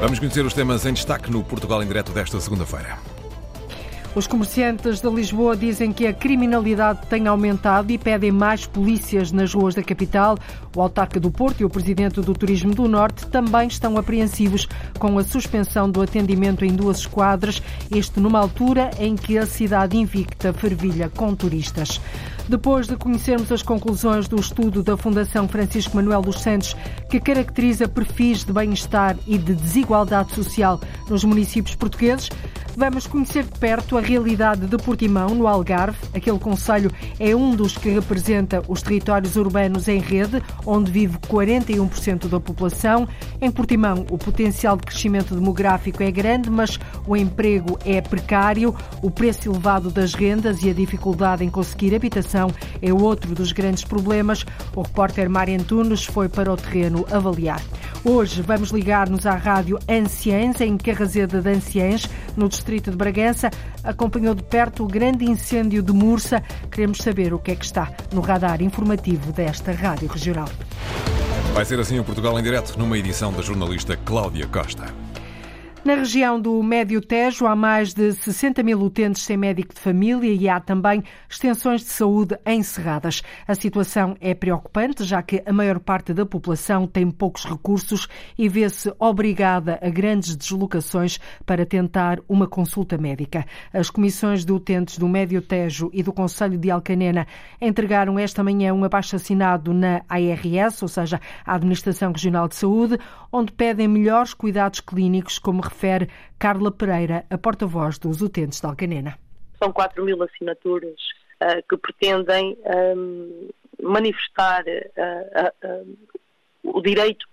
Vamos conhecer os temas em destaque no Portugal em Direto desta segunda-feira. Os comerciantes de Lisboa dizem que a criminalidade tem aumentado e pedem mais polícias nas ruas da capital. O autarca do Porto e o presidente do Turismo do Norte também estão apreensivos com a suspensão do atendimento em duas esquadras, isto numa altura em que a cidade invicta fervilha com turistas. Depois de conhecermos as conclusões do estudo da Fundação Francisco Manuel dos Santos, que caracteriza perfis de bem-estar e de desigualdade social nos municípios portugueses, Vamos conhecer de perto a realidade de Portimão, no Algarve. Aquele conselho é um dos que representa os territórios urbanos em rede, onde vive 41% da população. Em Portimão, o potencial de crescimento demográfico é grande, mas o emprego é precário, o preço elevado das rendas e a dificuldade em conseguir habitação é outro dos grandes problemas. O repórter Mário Antunes foi para o terreno avaliar. Hoje vamos ligar-nos à rádio Anciães, em Carrazeda de Anciães, no distrito de Bragança. Acompanhou de perto o grande incêndio de Mursa. Queremos saber o que é que está no radar informativo desta rádio regional. Vai ser assim o Portugal em direto, numa edição da jornalista Cláudia Costa. Na região do Médio Tejo há mais de 60 mil utentes sem médico de família e há também extensões de saúde encerradas. A situação é preocupante, já que a maior parte da população tem poucos recursos e vê-se obrigada a grandes deslocações para tentar uma consulta médica. As comissões de utentes do Médio Tejo e do Conselho de Alcanena entregaram esta manhã um abaixo-assinado na ARS, ou seja, a Administração Regional de Saúde, onde pedem melhores cuidados clínicos como refere Carla Pereira, a porta-voz dos utentes de Alcanena. São 4 mil assinaturas uh, que pretendem um, manifestar uh, uh, o direito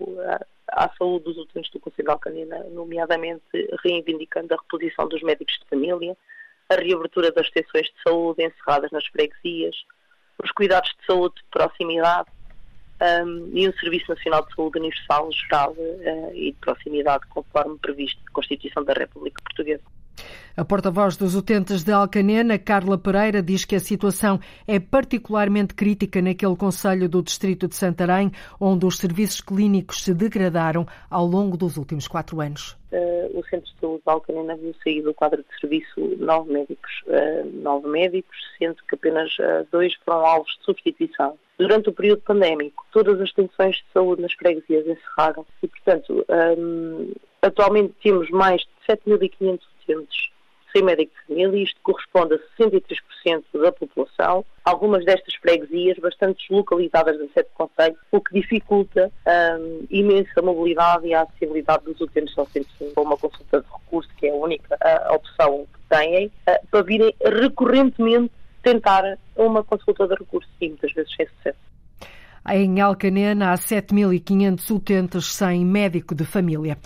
à saúde dos utentes do Conselho de Alcanena, nomeadamente reivindicando a reposição dos médicos de família, a reabertura das estações de saúde encerradas nas freguesias, os cuidados de saúde de proximidade, um, e um Serviço Nacional de Saúde Universal, Geral uh, e de proximidade, conforme previsto na Constituição da República Portuguesa. A porta-voz dos utentes de Alcanena, Carla Pereira, diz que a situação é particularmente crítica naquele Conselho do Distrito de Santarém, onde os serviços clínicos se degradaram ao longo dos últimos quatro anos. Uh, o Centro de Saúde de Alcanena viu sair do quadro de serviço nove médicos, uh, nove médicos, sendo que apenas uh, dois foram alvos de substituição. Durante o período pandémico, todas as extensões de saúde nas freguesias encerraram e, portanto, um, atualmente temos mais de 7.500 utentes sem médico de família, isto corresponde a 63% da população, algumas destas freguesias bastante localizadas no sete conselho, o que dificulta um, imensa a mobilidade e a acessibilidade dos utentes ao centro com uma consulta de recurso, que é a única uh, opção que têm, uh, para virem recorrentemente tentar uma consulta de recurso. E muitas vezes sem sucesso. Em Alcanena há 7.500 utentes sem médico de família.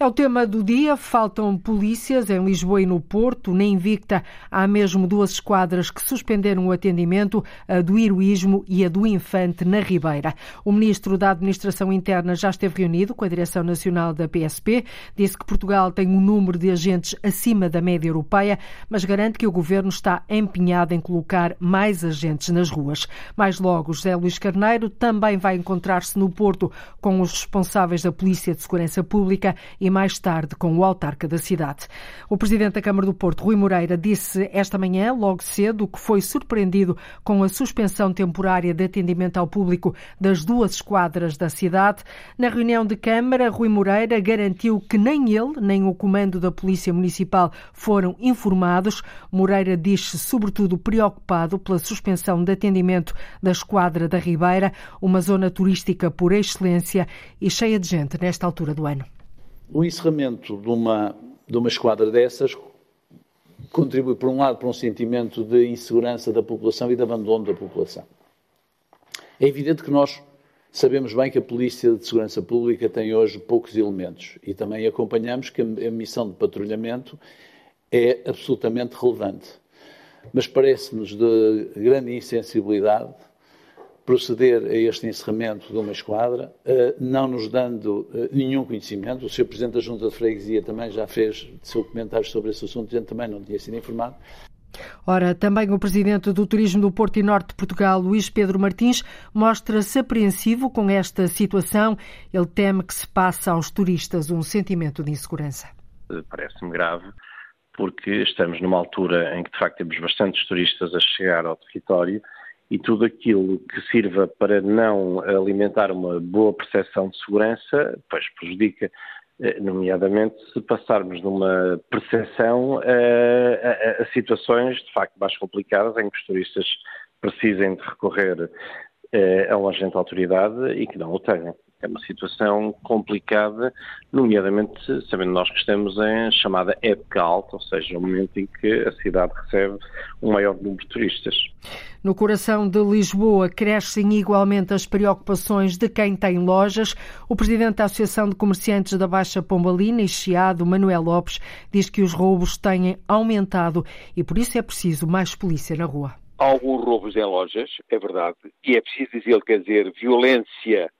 É o tema do dia. Faltam polícias em Lisboa e no Porto. Na Invicta há mesmo duas esquadras que suspenderam o atendimento, a do Heroísmo e a do Infante na Ribeira. O ministro da Administração Interna já esteve reunido com a Direção Nacional da PSP. Disse que Portugal tem um número de agentes acima da média europeia, mas garante que o governo está empenhado em colocar mais agentes nas ruas. Mais logo, José Luís Carneiro vai encontrar-se no Porto com os responsáveis da Polícia de Segurança Pública e mais tarde com o autarca da cidade. O presidente da Câmara do Porto, Rui Moreira, disse esta manhã, logo cedo, que foi surpreendido com a suspensão temporária de atendimento ao público das duas esquadras da cidade. Na reunião de Câmara, Rui Moreira garantiu que nem ele, nem o comando da Polícia Municipal foram informados. Moreira diz-se, sobretudo, preocupado pela suspensão de atendimento da esquadra da Ribeira, uma zona turística por excelência e cheia de gente nesta altura do ano o encerramento de uma, de uma esquadra dessas contribui, por um lado, para um sentimento de insegurança da população e de abandono da população. É evidente que nós sabemos bem que a Polícia de Segurança Pública tem hoje poucos elementos e também acompanhamos que a missão de patrulhamento é absolutamente relevante. Mas parece-nos de grande insensibilidade proceder a este encerramento de uma esquadra, eh, não nos dando eh, nenhum conhecimento. O Sr. Presidente da Junta de Freguesia também já fez seu comentário sobre esse assunto, gente também não tinha sido informado. Ora, também o presidente do Turismo do Porto e Norte de Portugal, Luís Pedro Martins, mostra-se apreensivo com esta situação. Ele teme que se passe aos turistas um sentimento de insegurança. Parece-me grave, porque estamos numa altura em que, de facto, temos bastantes turistas a chegar ao território e tudo aquilo que sirva para não alimentar uma boa percepção de segurança, pois prejudica eh, nomeadamente se passarmos numa percepção a, a, a, situações de facto mais complicadas em que os turistas precisem de recorrer eh, a um agente de autoridade e que não o tenham. É uma situação complicada, nomeadamente sabendo nós que estamos em chamada época alta, ou seja, no momento em que a cidade recebe um maior número de turistas. No coração de Lisboa crescem igualmente as preocupações de quem tem lojas. O presidente da Associação de Comerciantes da Baixa Pombalina e Chiado, Manuel Lopes, diz que os roubos têm aumentado e por isso é preciso mais polícia na rua. Há alguns roubos em lojas, é verdade, e é preciso dizer, quer dizer, violência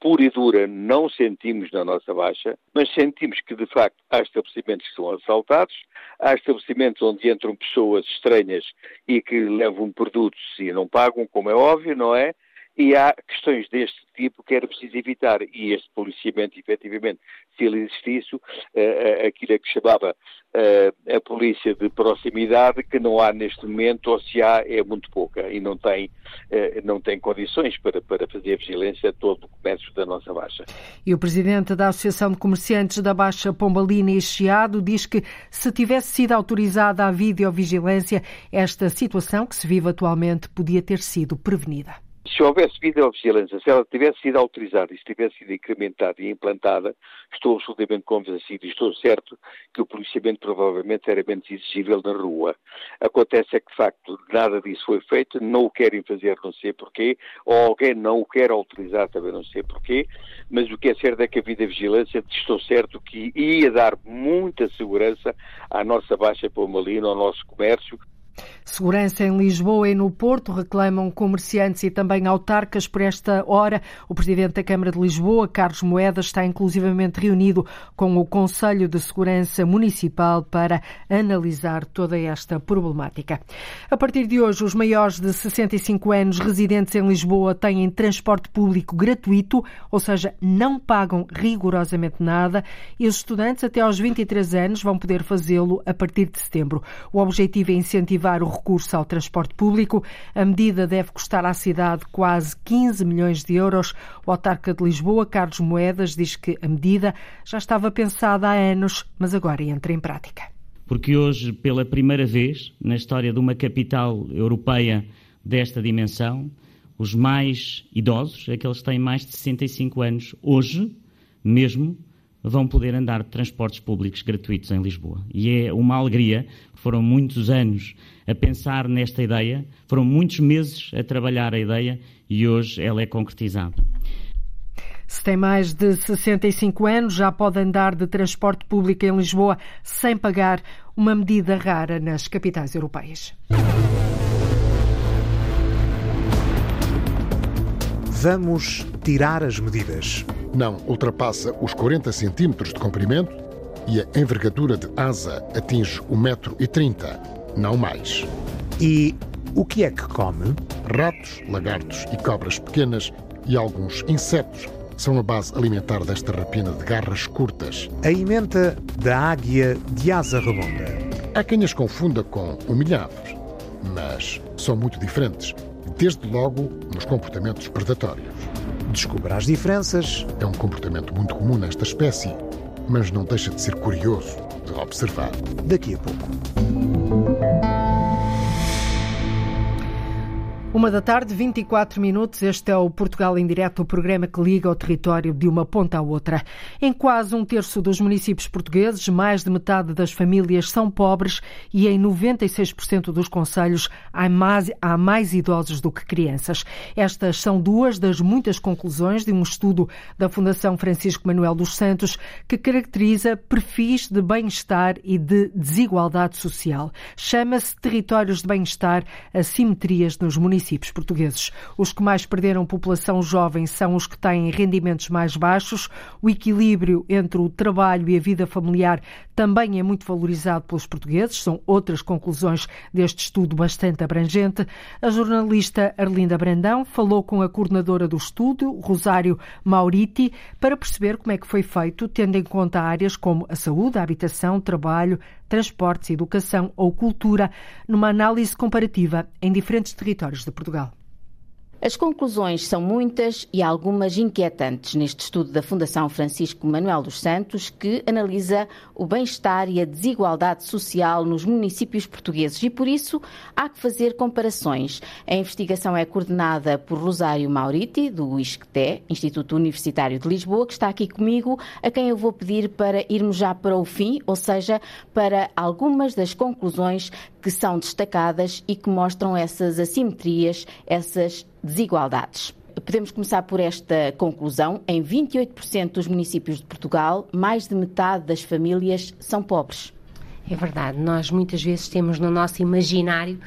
pura e dura não sentimos na nossa baixa, mas sentimos que, de facto, há estabelecimentos que são assaltados, há estabelecimentos onde entram pessoas estranhas e que levam produtos e não pagam, como é óbvio, não é? E há questões deste tipo que era preciso evitar. E este policiamento, efetivamente, se ele existisse, uh, aquilo é que chamava uh, a polícia de proximidade, que não há neste momento, ou se há, é muito pouca e não tem, uh, não tem condições para, para fazer vigilância a todo o comércio da nossa Baixa. E o presidente da Associação de Comerciantes da Baixa Pombalina e Chiado diz que se tivesse sido autorizada a videovigilância, esta situação que se vive atualmente podia ter sido prevenida se houvesse videovigilância, se ela tivesse sido autorizada e se tivesse sido incrementada e implantada, estou absolutamente convencido e estou certo que o policiamento provavelmente era menos exigível na rua. Acontece é que, de facto, nada disso foi feito, não o querem fazer, não sei porquê, ou alguém não o quer autorizar, também não sei porquê, mas o que é certo é que a videovigilância, estou certo que ia dar muita segurança à nossa Baixa Palmalina, ao nosso comércio, Segurança em Lisboa e no Porto reclamam comerciantes e também autarcas por esta hora. O presidente da Câmara de Lisboa, Carlos Moedas, está inclusivamente reunido com o Conselho de Segurança Municipal para analisar toda esta problemática. A partir de hoje, os maiores de 65 anos residentes em Lisboa têm transporte público gratuito, ou seja, não pagam rigorosamente nada, e os estudantes até aos 23 anos vão poder fazê-lo a partir de setembro. O objetivo é incentivar incentivar o recurso ao transporte público. A medida deve custar à cidade quase 15 milhões de euros. O autarca de Lisboa, Carlos Moedas, diz que a medida já estava pensada há anos, mas agora entra em prática. Porque hoje, pela primeira vez na história de uma capital europeia desta dimensão, os mais idosos, aqueles que têm mais de 65 anos, hoje mesmo vão poder andar de transportes públicos gratuitos em Lisboa. E é uma alegria, foram muitos anos a pensar nesta ideia, foram muitos meses a trabalhar a ideia e hoje ela é concretizada. Se tem mais de 65 anos, já pode andar de transporte público em Lisboa sem pagar, uma medida rara nas capitais europeias. Vamos tirar as medidas. Não ultrapassa os 40 centímetros de comprimento e a envergadura de asa atinge o metro e 30, não mais. E o que é que come? Ratos, lagartos e cobras pequenas e alguns insetos são a base alimentar desta rapina de garras curtas. A emenda da águia de asa redonda. Há quem as confunda com humilhados, mas são muito diferentes desde logo nos comportamentos predatórios. Descubra as diferenças. É um comportamento muito comum nesta espécie, mas não deixa de ser curioso de observar. Daqui a pouco. Uma da tarde, 24 minutos. Este é o Portugal em Direto, o programa que liga o território de uma ponta à outra. Em quase um terço dos municípios portugueses, mais de metade das famílias são pobres e em 96% dos conselhos há mais, há mais idosos do que crianças. Estas são duas das muitas conclusões de um estudo da Fundação Francisco Manuel dos Santos que caracteriza perfis de bem-estar e de desigualdade social. Chama-se Territórios de Bem-Estar, Assimetrias nos Municípios municípios portugueses. Os que mais perderam população jovem são os que têm rendimentos mais baixos. O equilíbrio entre o trabalho e a vida familiar também é muito valorizado pelos portugueses. São outras conclusões deste estudo bastante abrangente. A jornalista Arlinda Brandão falou com a coordenadora do estudo, Rosário Mauriti, para perceber como é que foi feito, tendo em conta áreas como a saúde, a habitação, trabalho, transportes, educação ou cultura, numa análise comparativa em diferentes territórios de Portugal. As conclusões são muitas e algumas inquietantes neste estudo da Fundação Francisco Manuel dos Santos, que analisa o bem-estar e a desigualdade social nos municípios portugueses e, por isso, há que fazer comparações. A investigação é coordenada por Rosário Mauriti, do ISCTE, Instituto Universitário de Lisboa, que está aqui comigo, a quem eu vou pedir para irmos já para o fim, ou seja, para algumas das conclusões que são destacadas e que mostram essas assimetrias, essas desigualdades. Podemos começar por esta conclusão. Em 28% dos municípios de Portugal, mais de metade das famílias são pobres. É verdade. Nós muitas vezes temos no nosso imaginário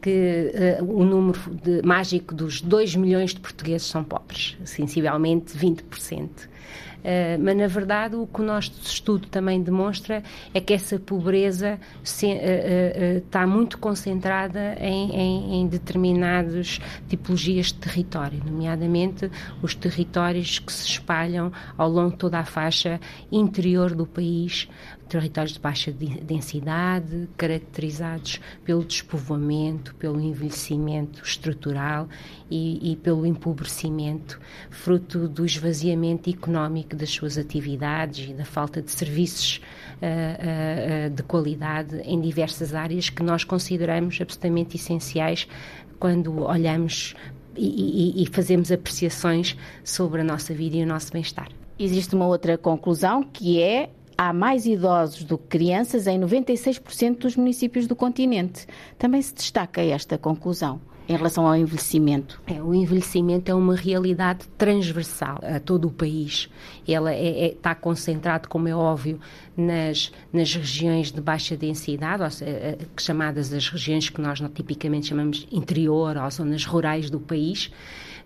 que uh, o número de, mágico dos 2 milhões de portugueses são pobres, sensivelmente 20%. Uh, mas, na verdade, o que o nosso estudo também demonstra é que essa pobreza se, uh, uh, está muito concentrada em, em, em determinadas tipologias de território, nomeadamente os territórios que se espalham ao longo de toda a faixa interior do país, territórios de baixa densidade, caracterizados pelo despovoamento, pelo envelhecimento estrutural e, e, pelo empobrecimento, fruto do esvaziamento económico das suas atividades e da falta de serviços uh, uh, de qualidade em diversas áreas que nós consideramos absolutamente essenciais quando olhamos e, e, e fazemos apreciações sobre a nossa vida e o nosso bem-estar. Existe uma outra conclusão que é há mais idosos do que crianças em 96% dos municípios do continente. Também se destaca esta conclusão em relação ao envelhecimento? É, o envelhecimento é uma realidade transversal a todo o país. Ela é, é, está concentrado, como é óbvio, nas, nas regiões de baixa densidade, ou seja, eh, chamadas as regiões que nós tipicamente chamamos interior ou zonas rurais do país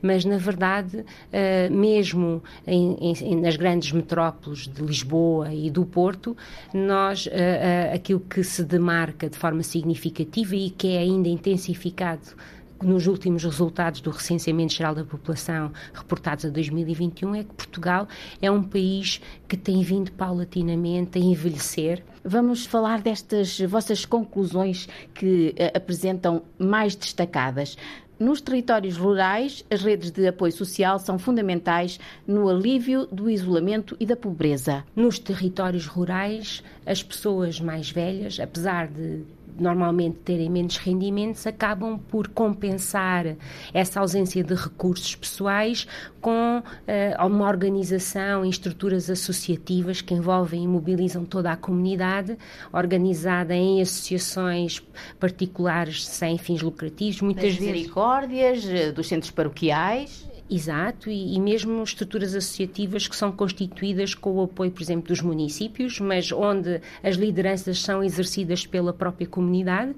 mas na verdade, uh, mesmo em, em, nas grandes metrópoles de Lisboa e do Porto, nós, uh, uh, aquilo que se demarca de forma significativa e que é ainda intensificado nos últimos resultados do recenseamento geral da população reportados a 2021 é que Portugal é um país que tem vindo paulatinamente a envelhecer. Vamos falar destas vossas conclusões que apresentam mais destacadas. Nos territórios rurais, as redes de apoio social são fundamentais no alívio do isolamento e da pobreza. Nos territórios rurais, as pessoas mais velhas, apesar de normalmente terem menos rendimentos, acabam por compensar essa ausência de recursos pessoais com uh, uma organização e estruturas associativas que envolvem e mobilizam toda a comunidade, organizada em associações particulares sem fins lucrativos, muitas das vezes. misericórdias, eh, dos centros paroquiais. Exato, e, e, mesmo estruturas associativas que são constituídas com o apoio, por exemplo, dos municípios, mas onde as lideranças são exercidas pela própria comunidade, uh,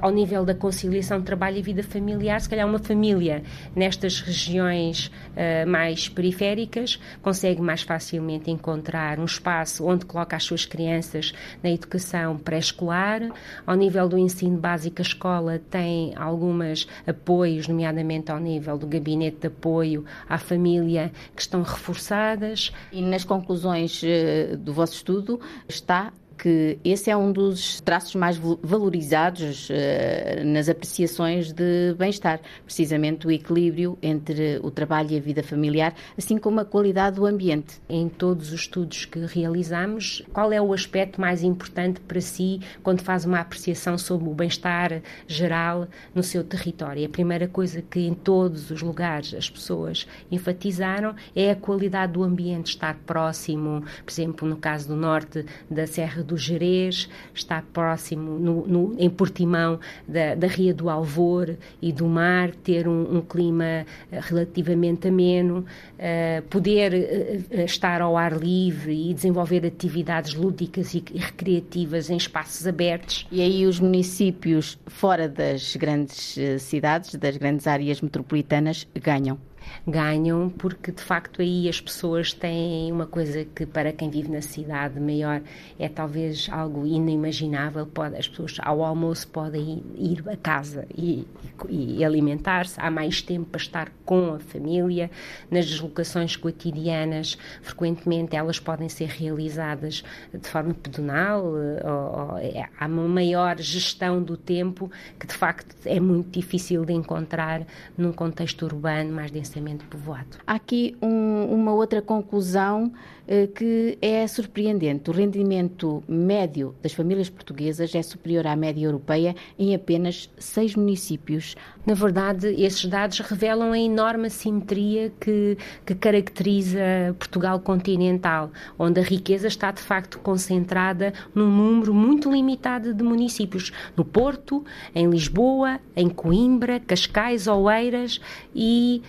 ao nível da conciliação de trabalho e vida familiar. Se calhar uma família nestas regiões uh, mais periféricas consegue mais facilmente encontrar um espaço onde coloca as suas crianças na educação pré-escolar. Ao nível do ensino básico, a escola tem alguns apoios, nomeadamente ao nível do gabinete de apoio apoio à família que estão reforçadas. E nas conclusões eh, do vosso estudo está que esse é um dos traços mais valorizados uh, nas apreciações de bem-estar, precisamente o equilíbrio entre o trabalho e a vida familiar, assim como a qualidade do ambiente. Em todos os estudos que realizamos, qual é o aspecto mais importante para si quando faz uma apreciação sobre o bem-estar geral no seu território? A primeira coisa que em todos os lugares as pessoas enfatizaram é a qualidade do ambiente, estar próximo, por exemplo, no caso do norte da Serra do do Jerez, está próximo no, no, em Portimão da, da Ria do Alvor e do mar, ter um, um clima eh, relativamente ameno, uh, poder uh, estar ao ar livre e desenvolver atividades lúdicas e, e recreativas em espaços abertos. E aí os municípios fora das grandes cidades, das grandes áreas metropolitanas, ganham. Ganham porque de facto aí as pessoas têm uma coisa que para quem vive na cidade maior é talvez algo inimaginável. Pode, as pessoas ao almoço podem ir, a casa e, e, alimentar-se, há mais tempo para estar com a família. Nas deslocações cotidianas, frequentemente elas podem ser realizadas de forma pedonal, ou, ou, é, há uma maior gestão do tempo que de facto é muito difícil de encontrar num contexto urbano mais densamente povoado. Há aqui um, uma outra conclusão eh, que é surpreendente. O rendimento médio das famílias portuguesas é superior à média europeia em apenas seis municípios. Na verdade, esses dados revelam a enorme assimetria que, que caracteriza Portugal continental, onde a riqueza está de facto concentrada num número muito limitado de municípios. No Porto, em Lisboa, em Coimbra, Cascais, Oeiras e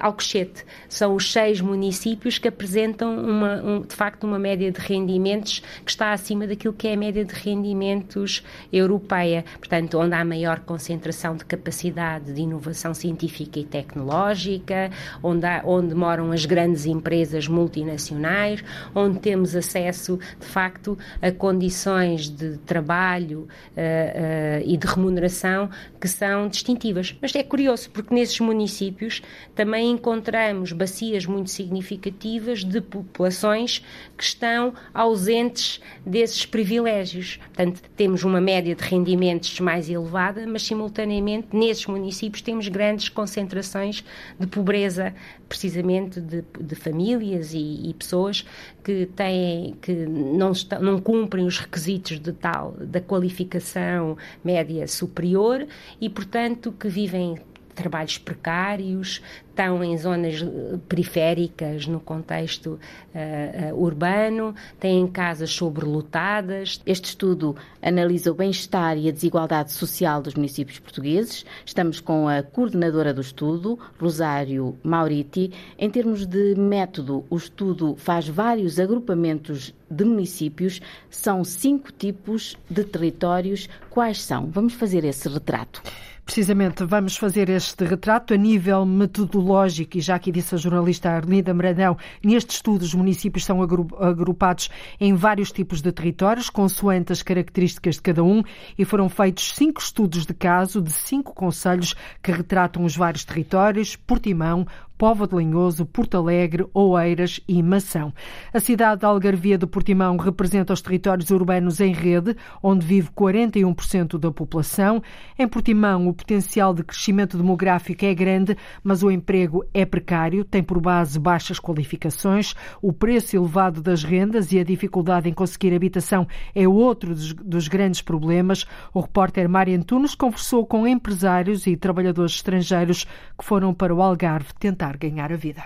Alcochete. São os seis municípios que apresentam, uma, um, de facto, uma média de rendimentos que está acima daquilo que é a média de rendimentos europeia. Portanto, onde há maior concentração de capacidade de inovação científica e tecnológica, onde, há, onde moram as grandes empresas multinacionais, onde temos acesso, de facto, a condições de trabalho uh, uh, e de remuneração que são distintivas. Mas é curioso, porque nesses municípios também encontramos bacias muito significativas de populações que estão ausentes desses privilégios. Portanto, temos uma média de rendimentos mais elevada, mas simultaneamente nesses municípios temos grandes concentrações de pobreza, precisamente de, de famílias e, e, pessoas que têm que não, estão, não cumprem os requisitos de tal da qualificação média superior e, portanto, que vivem trabalhos precários, estão em zonas eh, periféricas no contexto uh, uh, urbano, têm casas sobrelotadas. Este estudo analisa o bem-estar e a desigualdade social dos municípios portugueses. Estamos com a coordenadora do estudo, Rosário Mauriti. Em termos de método, o estudo faz vários agrupamentos de municípios. São cinco tipos de territórios. Quais são? Vamos fazer esse retrato. Precisamente, vamos fazer este retrato a nível metodológico, e já aqui disse a jornalista Arlinda Maradão, neste estudo os municípios são agrupados em vários tipos de territórios, consoante as características de cada um, e foram feitos cinco estudos de caso de cinco conselhos que retratam os vários territórios, Portimão, Povo de Linhoso, Porto Alegre, Oeiras e Mação. A cidade de Algarvia do Portimão representa os territórios urbanos em rede, onde vive 41% da população. Em Portimão, o potencial de crescimento demográfico é grande, mas o emprego é precário, tem por base baixas qualificações, o preço elevado das rendas e a dificuldade em conseguir habitação é outro dos, grandes problemas. O repórter Mário Antunes conversou com empresários e trabalhadores estrangeiros que foram para o Algarve tentar tentar ganhar a vida.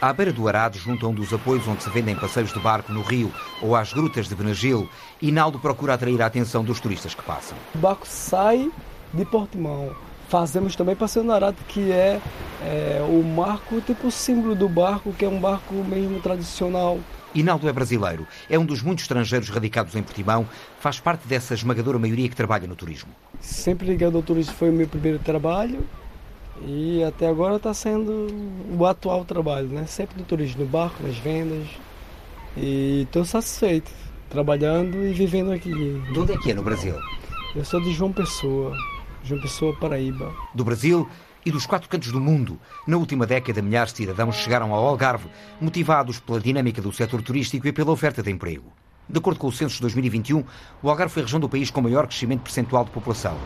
À beira do Arado, junto a um dos apoios onde se vendem passeios de barco no rio ou às grutas de Benagil, Inaldo procura atrair a atenção dos turistas que passam. O barco sai de Portimão. Fazemos também passeio no Arado, que é, é o marco, tipo o símbolo do barco, que é um barco mesmo tradicional. Inaldo é brasileiro, é um dos muitos estrangeiros radicados em Portimão, faz parte dessa esmagadora maioria que trabalha no turismo. Sempre ligado ao turismo foi o meu primeiro trabalho e até agora está sendo o atual trabalho, né? Sempre no turismo, no barco, nas vendas. E estou satisfeito, trabalhando e vivendo aqui. De onde é que é no Brasil? Eu sou de João Pessoa, João Pessoa, Paraíba. Do Brasil e dos quatro cantos do mundo. Na última década, milhares de cidadãos chegaram ao Algarve, motivados pela dinâmica do setor turístico e pela oferta de emprego. De acordo com o censo de 2021, o Algarve foi a região do país com maior crescimento percentual de população.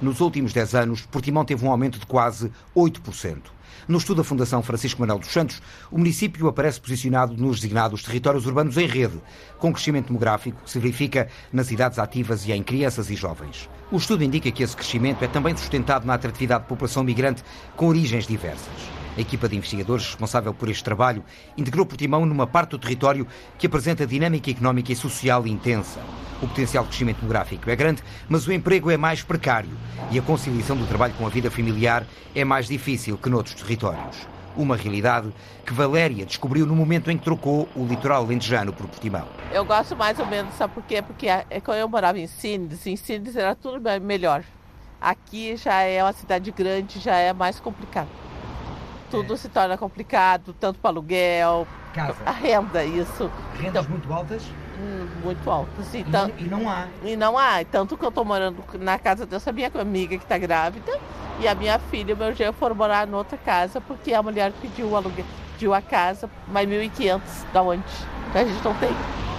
Nos últimos 10 anos, Portimão teve um aumento de quase 8%. No estudo da Fundação Francisco Manuel dos Santos, o município aparece posicionado nos designados territórios urbanos em rede, com crescimento demográfico que se verifica nas cidades ativas e em crianças e jovens. O estudo indica que esse crescimento é também sustentado na atratividade de população migrante com origens diversas. A equipa de investigadores responsável por este trabalho integrou Portimão numa parte do território que apresenta dinâmica económica e social intensa. O potencial de crescimento demográfico é grande, mas o emprego é mais precário e a conciliação do trabalho com a vida familiar é mais difícil que noutros territórios. Uma realidade que Valéria descobriu no momento em que trocou o litoral lentejano por Portimão. Eu gosto mais ou menos, sabe por quê? Porque é, quando eu morava em Sines, em Sines era tudo melhor. Aqui já é uma cidade grande, já é mais complicado. Tudo se torna complicado, tanto para aluguel, Casa. a renda, isso. Rendas então, muito altas? Hum, muito altas. Então, e, não, e não há? E não há. Tanto que eu estou morando na casa dessa minha amiga que está grávida e a minha filha e meu genro foram morar em outra casa porque a mulher pediu o aluguel, pediu a casa, mais 1.500 da onde a gente não tem.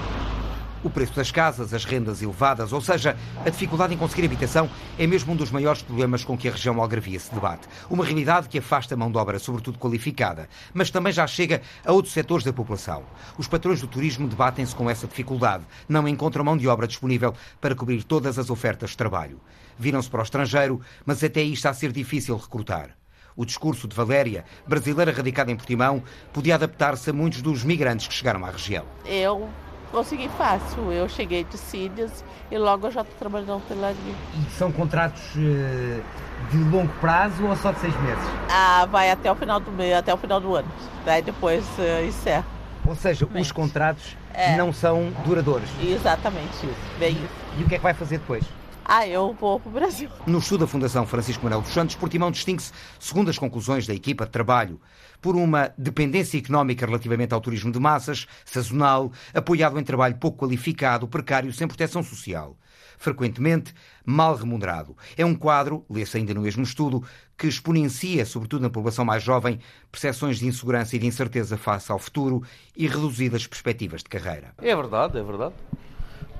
O preço das casas, as rendas elevadas, ou seja, a dificuldade em conseguir habitação é mesmo um dos maiores problemas com que a região algarvia se debate. Uma realidade que afasta a mão de obra, sobretudo qualificada, mas também já chega a outros setores da população. Os patrões do turismo debatem-se com essa dificuldade. Não encontram mão de obra disponível para cobrir todas as ofertas de trabalho. Viram-se para o estrangeiro, mas até aí está a ser difícil recrutar. O discurso de Valéria, brasileira radicada em Portimão, podia adaptar-se a muitos dos migrantes que chegaram à região. Eu consegui fácil. Eu cheguei de Sírias e logo eu já estou trabalhando na hotelaria. E são contratos uh, de longo prazo ou só de seis meses? Ah, vai até o final do mês, até o final do ano. Daí depois uh, encerra. Ou seja, os contratos é. não são duradouros. Exatamente isso, bem isso. E o que é que vai fazer depois? Ah, eu vou para o Brasil. No estudo da Fundação Francisco Manuel dos Santos, Portimão distingue-se, segundo as conclusões da equipa de trabalho, por uma dependência económica relativamente ao turismo de massas, sazonal, apoiado em trabalho pouco qualificado, precário, sem proteção social. Frequentemente mal remunerado. É um quadro, lê-se ainda no mesmo estudo, que exponencia, sobretudo na população mais jovem, percepções de insegurança e de incerteza face ao futuro e reduzidas perspectivas de carreira. É verdade, é verdade.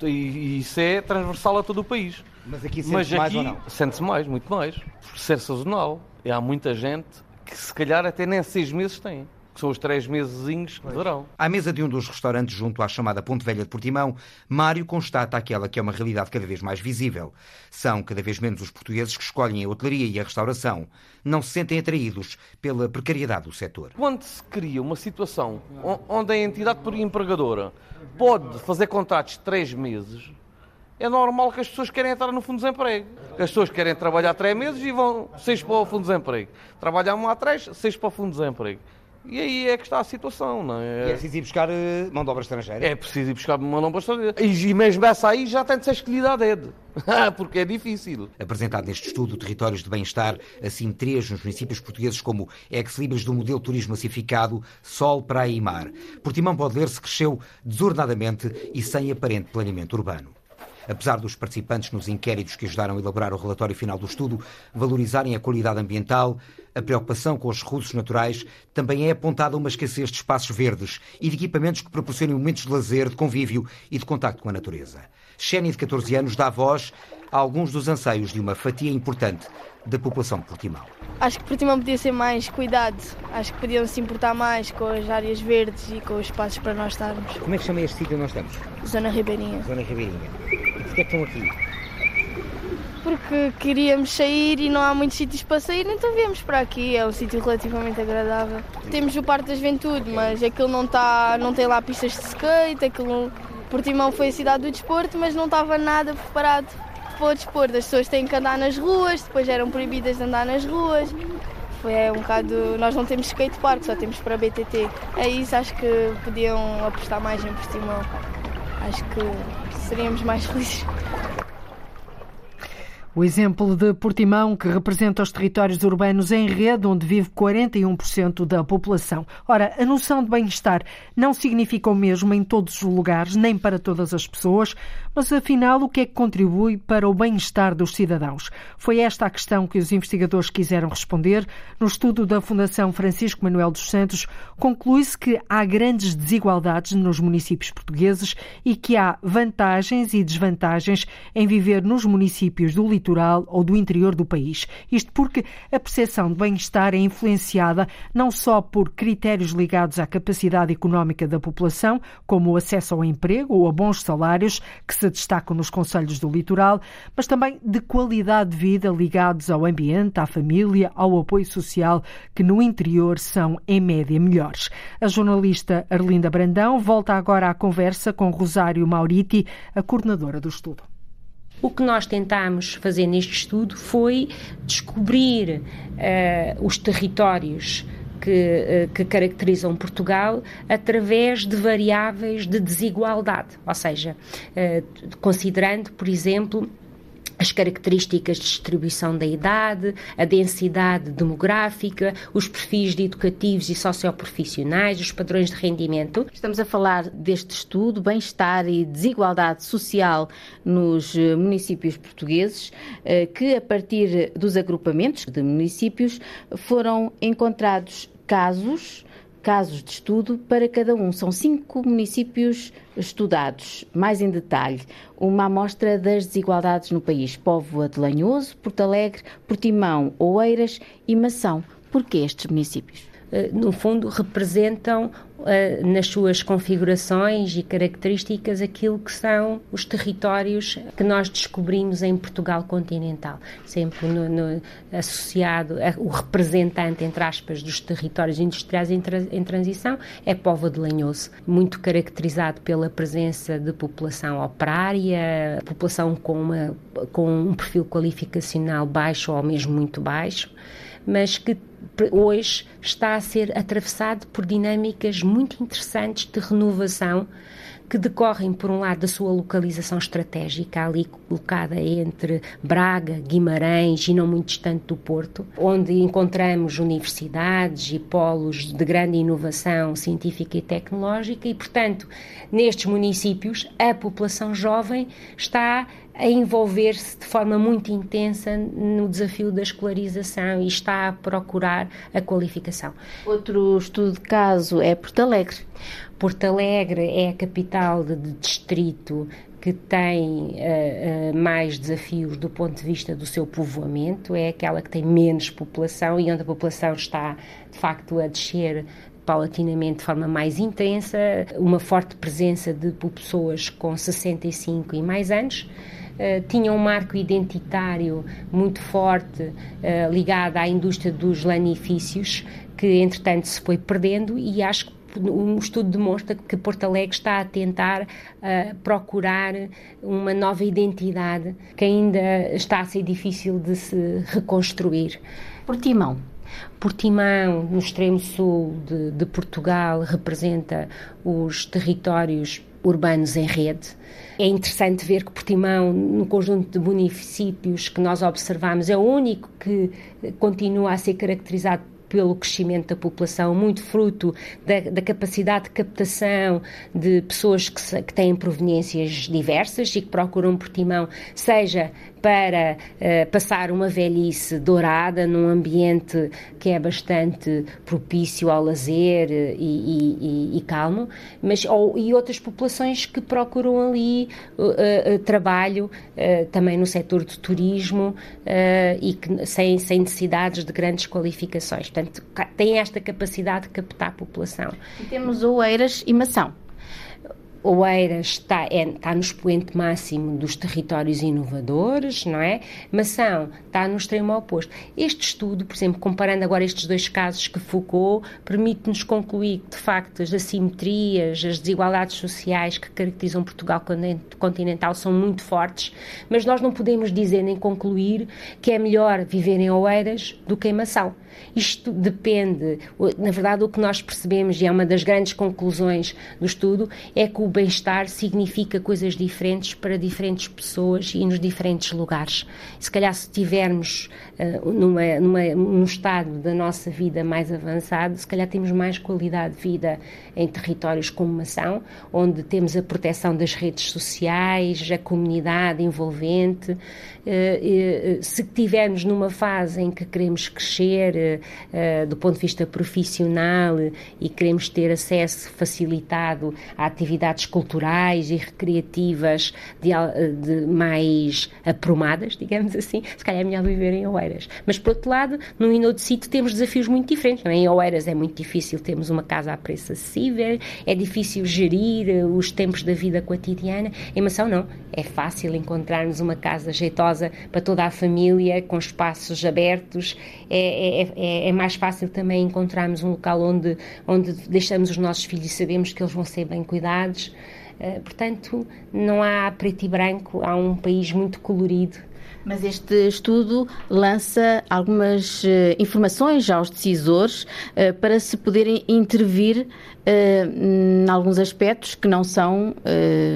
E isso é transversal a todo o país. Mas aqui sente-se mais ou não? Sente-se mais, muito mais. Por ser sazonal. E há muita gente que se calhar até nem seis meses tem. Que são os três mesezinhos de verão. À mesa de um dos restaurantes junto à chamada Ponte Velha de Portimão, Mário constata aquela que é uma realidade cada vez mais visível. São cada vez menos os portugueses que escolhem a hotelaria e a restauração. Não se sentem atraídos pela precariedade do setor. Quando se cria uma situação onde a entidade por empregadora pode fazer contratos de três meses, é normal que as pessoas querem entrar no fundo de desemprego. As pessoas querem trabalhar três meses e vão seis para o fundo de desemprego. Trabalham um a três, seis para o fundo de desemprego. E aí é que está a situação, não é? E é preciso ir buscar eh, mão de obra estrangeira? É preciso ir buscar mão de obra estrangeira. E mesmo essa aí já tem de ser escolhida a dedo. Porque é difícil. Apresentado neste estudo Territórios de Bem-Estar, assimetrias nos municípios portugueses como ex-libris do modelo turismo massificado, sol, praia e mar. Portimão pode ler-se cresceu desordenadamente e sem aparente planeamento urbano. Apesar dos participantes nos inquéritos que ajudaram a elaborar o relatório final do estudo valorizarem a qualidade ambiental, a preocupação com os recursos naturais também é apontada uma escassez de espaços verdes e de equipamentos que proporcionem momentos de lazer, de convívio e de contacto com a natureza. Xénia, de 14 anos, dá voz a alguns dos anseios de uma fatia importante da população de Portimão. Acho que Portimão podia ser mais cuidado. Acho que podiam se importar mais com as áreas verdes e com os espaços para nós estarmos. Como é que chama este sítio onde nós estamos? Zona Ribeirinha. Zona Ribeirinha. Porquê é que estão aqui? Porque queríamos sair e não há muitos sítios para sair, então viemos para aqui. É um sítio relativamente agradável. Temos o Parque da Juventude, mas aquilo não, está, não tem lá pistas de skate, aquilo... Portimão foi a cidade do desporto, mas não estava nada preparado para o desporto. As pessoas têm que andar nas ruas, depois eram proibidas de andar nas ruas. Foi é um bocado. Nós não temos skatepark, só temos para BTT. É isso, acho que podiam apostar mais em Portimão. Acho que seríamos mais felizes. O exemplo de Portimão, que representa os territórios urbanos em rede, onde vive 41% da população. Ora, a noção de bem-estar não significa o mesmo em todos os lugares, nem para todas as pessoas, mas afinal, o que é que contribui para o bem-estar dos cidadãos? Foi esta a questão que os investigadores quiseram responder. No estudo da Fundação Francisco Manuel dos Santos, conclui-se que há grandes desigualdades nos municípios portugueses e que há vantagens e desvantagens em viver nos municípios do litoral ou do interior do país. Isto porque a percepção de bem-estar é influenciada não só por critérios ligados à capacidade económica da população, como o acesso ao emprego ou a bons salários, que se destacam nos conselhos do litoral, mas também de qualidade de vida ligados ao ambiente, à família, ao apoio social, que no interior são, em média, melhores. A jornalista Arlinda Brandão volta agora à conversa com Rosário Mauriti, a coordenadora do estudo. O que nós tentámos fazer neste estudo foi descobrir uh, os territórios que, uh, que, caracterizam Portugal através de variáveis de desigualdade, ou seja, uh, considerando, por exemplo, as características de distribuição da idade, a densidade demográfica, os perfis de educativos e socioprofissionais, os padrões de rendimento. Estamos a falar deste estudo, bem-estar e desigualdade social nos eh, municípios portugueses, eh, que a partir dos agrupamentos de municípios foram encontrados casos casos de estudo para cada um. São cinco municípios estudados, mais em detalhe, uma amostra das desigualdades no país. Póvoa de Lanhoso, Porto Alegre, Portimão, Oeiras e Mação. Porquê estes municípios? Eh, no fundo, representam uh, nas suas configurações e características aquilo que são os territórios que nós descobrimos em Portugal continental, sempre no, no, associado, a, o representante, entre aspas, dos territórios industriais em, tra, em transição é Povo de Lanhoso, muito caracterizado pela presença de população operária, população com, uma, com um perfil qualificacional baixo ou mesmo muito baixo, mas que hoje está a ser atravessado por dinâmicas muito interessantes de renovação que decorrem, por um lado, da sua localização estratégica, ali colocada entre Braga, Guimarães e não muito distante do Porto, onde encontramos universidades e polos de grande inovação científica e tecnológica, e, portanto, nestes municípios, a população jovem está a envolver-se de forma muito intensa no desafio da escolarização e está a procurar a qualificação. Outro estudo de caso é Porto Alegre. Porto Alegre é a capital de, de distrito que tem uh, uh, mais desafios do ponto de vista do seu povoamento, é aquela que tem menos população e onde a população está de facto a descer paulatinamente de forma mais intensa, uma forte presença de pessoas com 65 e mais anos. Uh, tinha um marco identitário muito forte uh, ligado à indústria dos lanifícios, que entretanto se foi perdendo, e acho que um estudo demonstra que Porto Alegre está a tentar uh, procurar uma nova identidade que ainda está a ser difícil de se reconstruir. Portimão. Portimão, no extremo sul de, de Portugal, representa os territórios urbanos em rede. É interessante ver que Portimão, no conjunto de municípios que nós observamos, é o único que continua a ser caracterizado pelo crescimento da população, muito fruto da, da capacidade de captação de pessoas que, se, que, têm proveniências diversas e que procuram Portimão, seja para uh, passar uma velhice dourada num ambiente que é bastante propício ao lazer e, e, e calmo, mas ou, e outras populações que procuram ali uh, uh, trabalho também no setor do turismo e que, sem, sem necessidades de grandes qualificações. Portanto, tem esta capacidade de captar a população. E temos Oeiras e Mação. Oeiras está, é, está no expoente máximo dos territórios inovadores, não é? Mação está no extremo oposto. Este estudo, por exemplo, comparando agora estes dois casos que Foucault, permite-nos concluir que, de facto, as assimetrias, as desigualdades sociais que caracterizam Portugal continental são muito fortes, mas nós não podemos dizer nem concluir que é melhor viver em Oeiras do que em Mação. Isto depende, na verdade, o que nós percebemos, e é uma das grandes conclusões do estudo, é que o bem-estar significa coisas diferentes para diferentes pessoas e nos diferentes lugares. Se calhar, se tivermos uh, numa, numa, num estado da nossa vida mais avançado, se calhar temos mais qualidade de vida em territórios como Mação, onde temos a proteção das redes sociais, a comunidade envolvente. Uh, uh, se tivermos numa fase em que queremos crescer do ponto de vista profissional e queremos ter acesso facilitado a atividades culturais e recreativas de, de mais aprumadas, digamos assim, se calhar é melhor viver em Oeiras. Mas, por outro lado, no Inodecito temos desafios muito diferentes. Em Oeiras é muito difícil termos uma casa a preço acessível, é difícil gerir eh, os tempos da vida cotidiana. Em Mação, não. É fácil encontrarmos uma casa jeitosa para toda a família, com espaços abertos. É, é, é, é mais fácil também encontrarmos um local onde, onde deixamos os nossos filhos e sabemos que eles vão ser bem cuidados. Uh, portanto, não há preto e branco, há um país muito colorido Mas este estudo lança algumas uh, informações aos decisores uh, para se poderem intervir em alguns aspectos que não são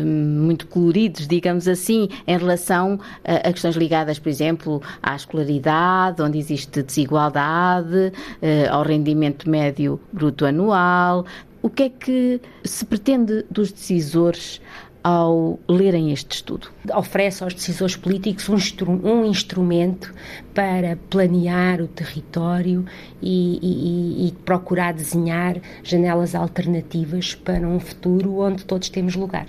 muito coloridos, digamos assim, em relação a, questões ligadas, por exemplo, à escolaridade, onde existe desigualdade, ao rendimento médio bruto anual. O que é que se pretende dos decisores ao lerem este estudo? Oferece aos decisores políticos um, um instrumento para planear o território e, e, e, procurar desenhar janelas alternativas para um futuro onde todos temos lugar.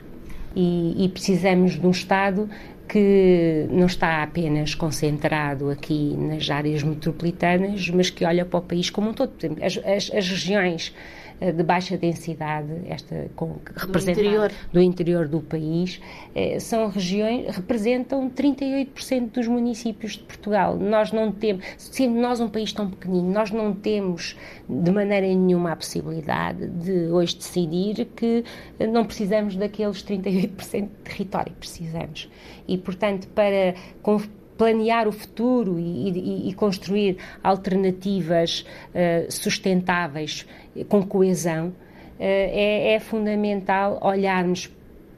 E, e precisamos de um Estado que não está apenas concentrado aqui nas áreas metropolitanas, mas que olha para o país como um todo. Por exemplo, as, as, as regiões de baixa densidade, esta com, do interior. do interior do país, eh, são regiões representam 38% dos municípios de Portugal. Nós não temos, sendo nós um país tão pequenino, nós não temos de maneira nenhuma a possibilidade de hoje decidir que não precisamos daqueles 38% de território, precisamos. E portanto, para planear o futuro e, e, e construir alternativas uh, sustentáveis com coesão, uh, é, é fundamental olharmos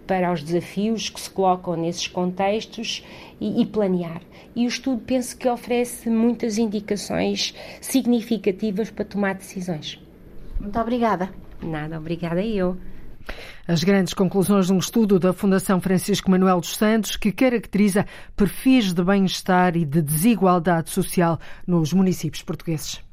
para os desafios que se colocam nesses contextos e, e, planear. E o estudo penso que oferece muitas indicações significativas para tomar decisões. Muito obrigada. Nada, obrigada eu. As grandes conclusões de um estudo da Fundação Francisco Manuel dos Santos que caracteriza perfis de bem-estar e de desigualdade social nos municípios portugueses.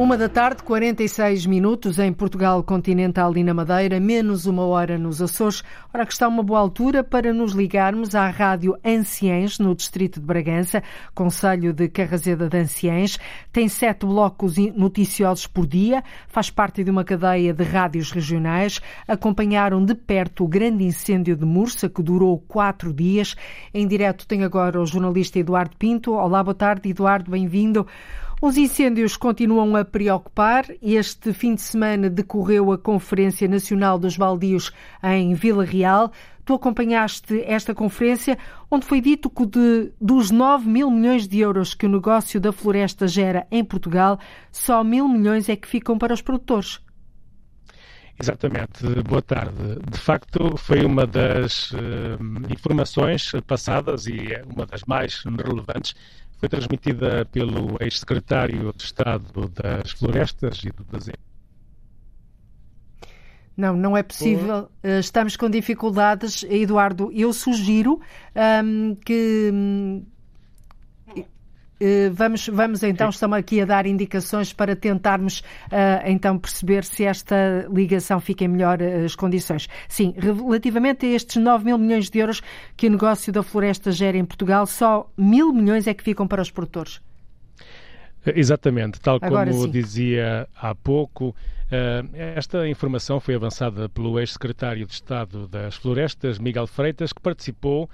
Uma da tarde, 46 minutos em Portugal continental e na Madeira, menos uma hora nos Açores. Ora que está uma boa altura para nos ligarmos à Rádio Anciães, no distrito de Bragança, Conselho de Carrazeda de Anciães. Tem sete blocos noticiosos por dia, faz parte de uma cadeia de rádios regionais. Acompanharam de perto o grande incêndio de Mursa, que durou quatro dias. Em direto tem agora o jornalista Eduardo Pinto. Olá, boa tarde, Eduardo, bem-vindo. Os incêndios continuam a preocupar. Este fim de semana decorreu a Conferência Nacional dos Baldios em Vila Real. Tu acompanhaste esta conferência, onde foi dito que de, dos 9 mil milhões de euros que o negócio da floresta gera em Portugal, só mil milhões é que ficam para os produtores. Exatamente. Boa tarde. De facto, foi uma das uh, informações passadas e é uma das mais relevantes foi transmitida pelo ex-secretário de Estado das Florestas e do Desenho. Não, não é possível. Eh, estamos com dificuldades. Eduardo, eu sugiro um, que hum, eh, vamos, vamos então, estamos aqui a dar indicações para tentarmos uh, então perceber se esta ligação fica em melhores uh, condições. Sim, relativamente a estes 9 mil milhões de euros que o negócio da floresta gera em Portugal, só mil milhões é que ficam para os produtores. Exatamente, tal Agora como sim. dizia há pouco, esta informação foi avançada pelo ex-secretário de Estado das Florestas, Miguel Freitas, que participou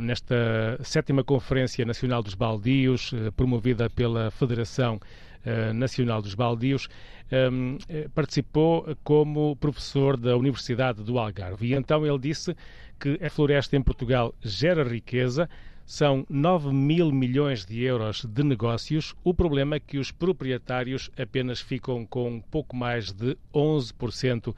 nesta sétima Conferência Nacional dos Baldios, uh, promovida pela Federação uh, Nacional dos Baldios, um, participou como professor da Universidade do Algarve. E então ele disse que a floresta em Portugal gera riqueza, são 9 mil milhões de euros de negócios. O problema é que os proprietários apenas ficam com pouco mais de 11%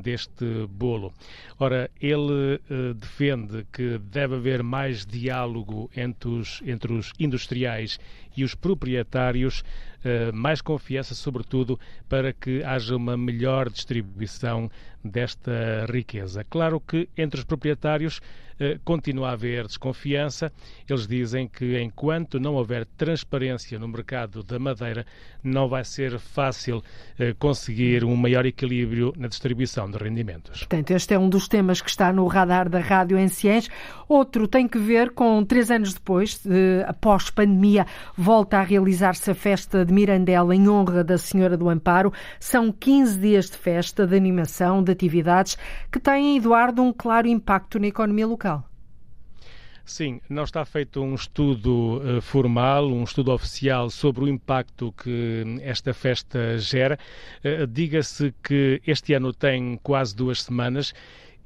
deste bolo. Ora, ele uh, defende que deve haver mais diálogo entre os, entre os industriais e os proprietários, uh, mais confiança, sobretudo, para que haja uma melhor distribuição desta riqueza. Claro que entre os proprietários eh, continua a haver desconfiança. Eles dizem que enquanto não houver transparência no mercado da madeira, não vai ser fácil eh, conseguir um maior equilíbrio na distribuição de rendimentos. Portanto, este é um dos temas que está no radar da Rádio Ciência. Outro tem que ver com três anos depois, após pandemia, volta a realizar-se a festa de Mirandela em honra da Senhora do Amparo. São 15 dias de festa, de animação, de atividades que têm, Eduardo, um claro impacto na economia local. Sim, não está feito um estudo uh, formal, um estudo oficial sobre o impacto que esta festa gera. Uh, Diga-se que este ano tem quase duas semanas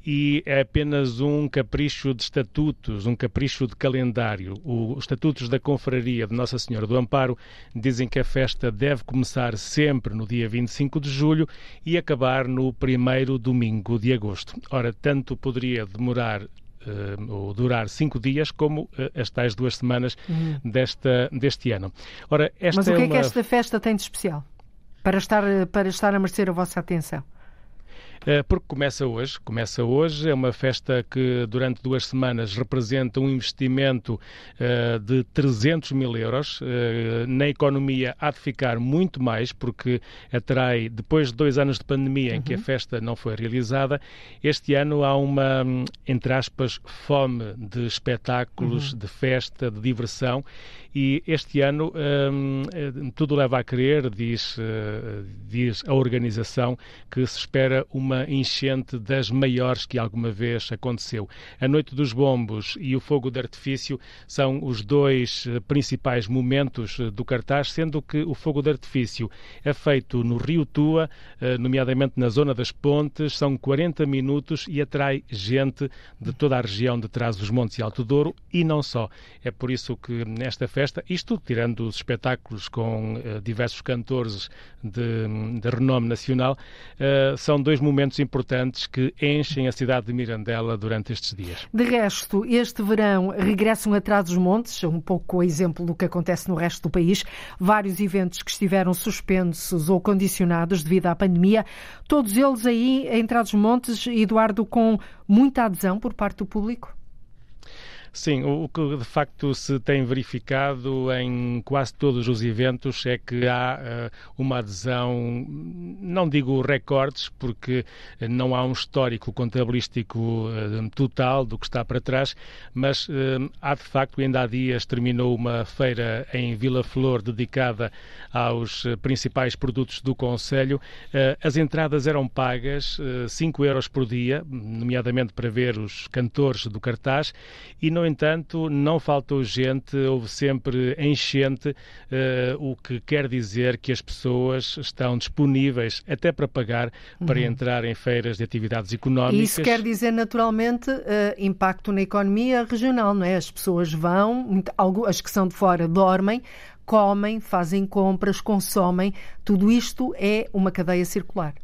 e é apenas um capricho de estatutos, um capricho de calendário. Os estatutos da Confraria de Nossa Senhora do Amparo dizem que a festa deve começar sempre no dia 25 de julho e acabar no primeiro domingo de agosto. Ora, tanto poderia demorar ou durar cinco dias, como uh, as tais duas semanas uhum. desta, deste ano. Ora, esta Mas o que é, é que esta festa tem de especial? Para estar, para estar a merecer a vossa atenção? Eh, porque começa hoje. Começa hoje, é uma festa que durante duas semanas representa um investimento uh, de 300 mil euros. Uh, na economia há de ficar muito mais, porque atrai, depois de dois anos de pandemia em que a uhum. festa não foi realizada, este ano há uma, entre aspas, fome de espetáculos, uhum. de festa, de diversão e este ano tudo leva a crer, diz, diz a organização, que se espera uma enchente das maiores que alguma vez aconteceu. A Noite dos Bombos e o Fogo de Artifício são os dois uh, principais momentos uh, do cartaz, sendo que o Fogo de Artifício é feito no Rio Tua, nomeadamente na zona das Pontes, são 40 minutos e atrai gente de toda a região de trás dos Montes e Alto Douro e não só. É por isso que nesta festa isto tirando os espetáculos com diversos cantores de, de renome nacional, são dois momentos importantes que enchem a cidade de Mirandela durante estes dias. De resto, este verão regressam atrás dos montes, um pouco o exemplo do que acontece no resto do país, vários eventos que estiveram suspensos ou condicionados devido à pandemia, todos eles aí em Trás-os-Montes, Eduardo, com muita adesão por parte do público? Sim, o que de facto se tem verificado em quase todos os eventos é que há uh, uma adesão, não digo recordes, porque não há um histórico contabilístico uh, total do que está para trás, mas uh, há de facto, ainda há dias terminou uma feira em Vila Flor dedicada aos principais produtos do Conselho. as entradas eram pagas, 5 euros por dia, nomeadamente para ver os cantores do cartaz, e no entanto, não faltou gente, houve sempre enchente, uh, o que quer dizer que as pessoas estão disponíveis até para pagar para uhum. entrar em feiras de atividades económicas. Isso quer dizer, naturalmente, uh, impacto na economia regional, não é? As pessoas vão, as que são de fora dormem, comem, fazem compras, consomem. Tudo isto é uma cadeia circular.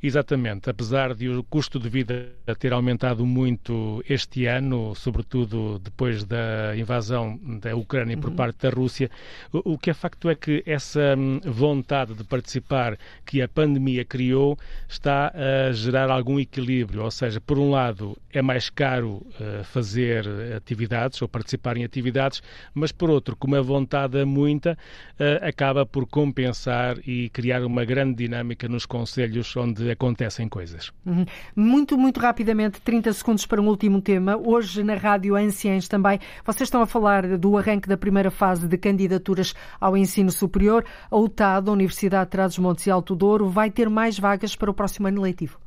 Exatamente, apesar de o custo de vida ter aumentado muito este ano, sobretudo depois da invasão da Ucrânia por uhum. parte da Rússia, o, o, que é facto é que essa hum, vontade de participar que a pandemia criou está a gerar algum equilíbrio, ou seja, por um lado é mais caro uh, fazer atividades ou participar em atividades, mas por outro, como a vontade é muita, uh, acaba por compensar e criar uma grande dinâmica nos conselhos onde acontecem coisas. Uhum. Muito, muito rapidamente, 30 segundos para um último tema. Hoje, na Rádio Anciães também, vocês estão a falar do arranque da primeira fase de candidaturas ao ensino superior. A UTAD, a Universidade de Trás-os-Montes e Alto Douro, vai ter mais vagas para o próximo ano letivo.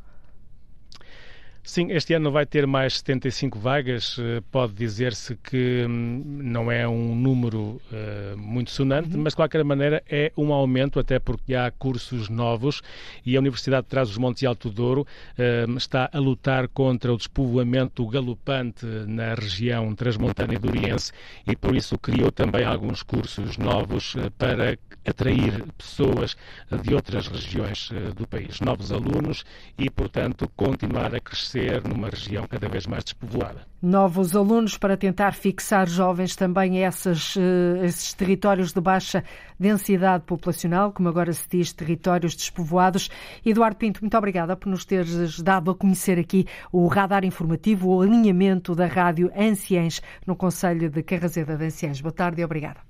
Sim, este ano vai ter mais 75 vagas. Eh, pode dizer-se que hum, não é um número uh, muito sonante, uhum. mas de qualquer maneira é um aumento, até porque há cursos novos e a Universidade de Trás-os-Montes e Alto Douro uh, está a lutar contra o despovoamento galopante na região transmontana e duriense e por isso criou também alguns cursos novos uh, para atrair pessoas de outras regiões do país, novos alunos e, portanto, continuar a crescer numa região cada vez mais despovoada. Novos alunos para tentar fixar jovens também a essas, uh, esses territórios de baixa densidade populacional, como agora se diz, territórios despovoados. Eduardo Pinto, muito obrigada por nos teres dado a conhecer aqui o radar informativo, o alinhamento da rádio Anciães no Conselho de Carrazeda de Anciães. Boa tarde e obrigada.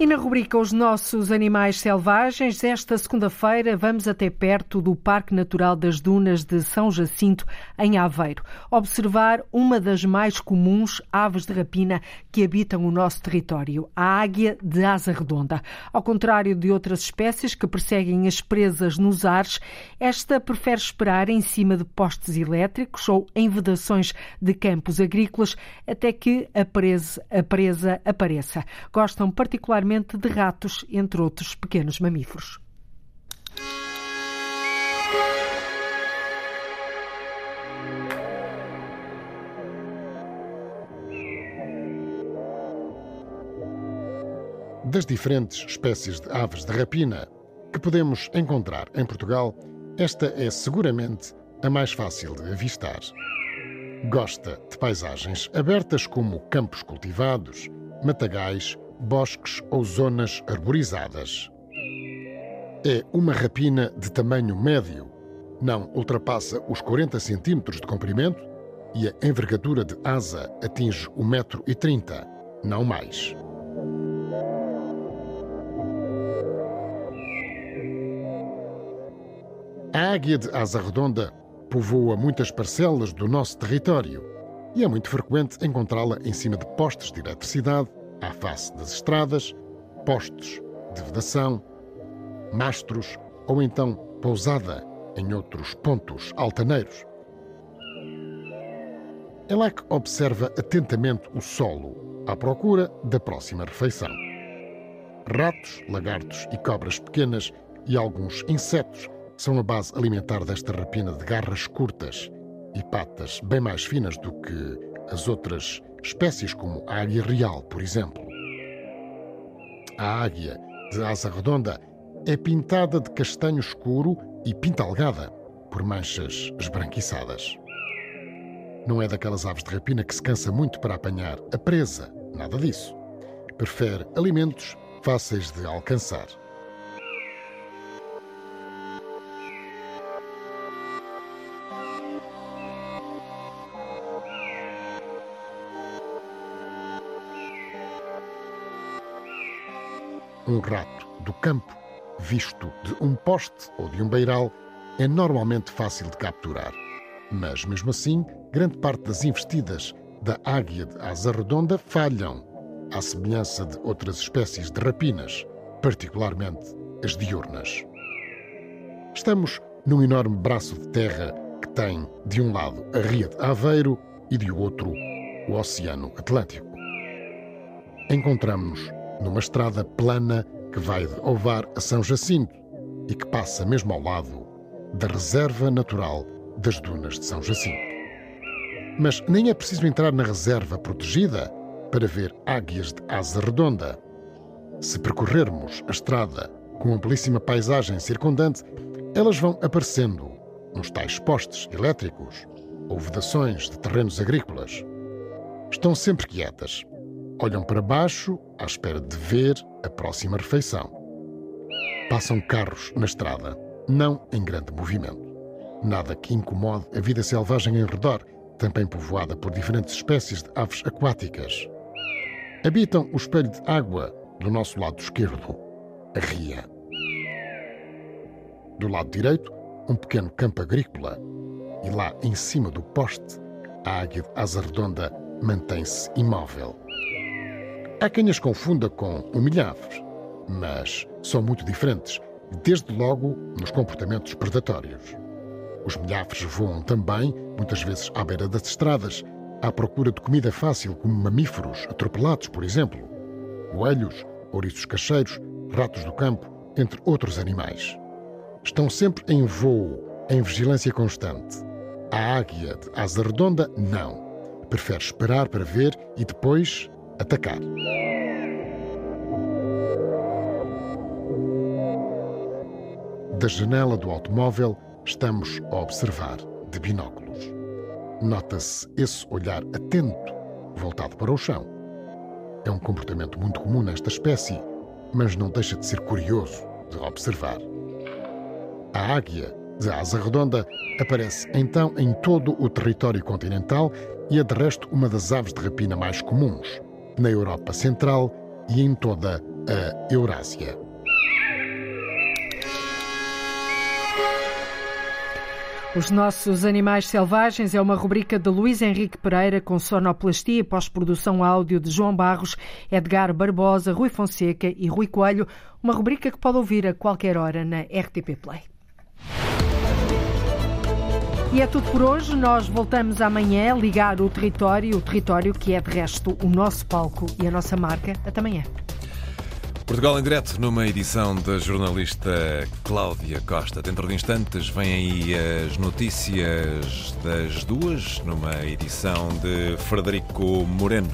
E na rubrica Os Nossos Animais Selvagens, esta segunda-feira vamos até perto do Parque Natural das Dunas de São Jacinto, em Aveiro, observar uma das mais comuns aves de rapina que habitam o nosso território, a águia de asa redonda. Ao contrário de outras espécies que perseguem as presas nos ares, esta prefere esperar em cima de postes elétricos ou em vedações de campos agrícolas até que a presa, a presa apareça. Gostam particularmente de ratos, entre outros pequenos mamíferos. Das diferentes espécies de aves de rapina que podemos encontrar em Portugal, esta é seguramente a mais fácil de avistar. Gosta de paisagens abertas como campos cultivados, matagais, bosques ou zonas arborizadas. É uma rapina de tamanho médio, não ultrapassa os 40 centímetros de comprimento e a envergadura de asa atinge o metro e 30, não mais. A águia de asa redonda povoa muitas parcelas do nosso território e é muito frequente encontrá-la em cima de postes de eletricidade, à face das estradas, postos de vedação, mastros ou então pousada em outros pontos altaneiros. Que observa atentamente o solo, à procura da próxima refeição. Ratos, lagartos e cobras pequenas e alguns insetos são a base alimentar desta rapina de garras curtas e patas bem mais finas do que as outras espécies, como a águia real, por exemplo. A águia de asa redonda é pintada de castanho escuro e pintalgada por manchas esbranquiçadas. Não é daquelas aves de rapina que se cansa muito para apanhar a presa, nada disso. Prefere alimentos fáceis de alcançar. Um rato do campo, visto de um poste ou de um beiral, é normalmente fácil de capturar. Mas, mesmo assim, grande parte das investidas da águia de asa redonda falham, à semelhança de outras espécies de rapinas, particularmente as diurnas. Estamos num enorme braço de terra que tem, de um lado, a Ria de Aveiro e, de outro, o Oceano Atlântico. Encontramos-nos numa estrada plana que vai de Ovar a São Jacinto e que passa mesmo ao lado da Reserva Natural das Dunas de São Jacinto. Mas nem é preciso entrar na reserva protegida para ver águias de asa redonda. Se percorrermos a estrada com uma belíssima paisagem circundante, elas vão aparecendo nos tais postes elétricos ou vedações de terrenos agrícolas. Estão sempre quietas, Olham para baixo à espera de ver a próxima refeição. Passam carros na estrada, não em grande movimento. Nada que incomode a vida selvagem em redor, também povoada por diferentes espécies de aves aquáticas. Habitam o espelho de água do nosso lado esquerdo, a ria. Do lado direito, um pequeno campo agrícola. E lá em cima do poste, a águia de asa redonda mantém-se imóvel. Há quem as confunda com humilhaves, mas são muito diferentes, desde logo nos comportamentos predatórios. Os milhafres voam também, muitas vezes à beira das estradas, à procura de comida fácil, como mamíferos atropelados, por exemplo, coelhos, ouriços cacheiros, ratos do campo, entre outros animais. Estão sempre em voo, em vigilância constante. A águia de asa redonda, não. Prefere esperar para ver e depois atacar. Da janela do automóvel, estamos a observar de binóculos. Nota-se esse olhar atento, voltado para o chão. É um comportamento muito comum nesta espécie, mas não deixa de ser curioso de observar. A águia, de asa redonda, aparece então em todo o território continental e é de resto uma das aves de rapina mais comuns na Europa Central e em toda a Eurásia. Os Nossos Animais Selvagens é uma rubrica de Luís Henrique Pereira com sonoplastia e pós-produção áudio de João Barros, Edgar Barbosa, Rui Fonseca e Rui Coelho. Uma rubrica que pode ouvir a qualquer hora na RTP Play. E é tudo por hoje. Nós voltamos amanhã a ligar o território, o território que é de resto o nosso palco e a nossa marca. Até amanhã. Portugal em direto numa edição da jornalista Cláudia Costa. Dentro de instantes vêm aí as notícias das duas, numa edição de Frederico Moreno.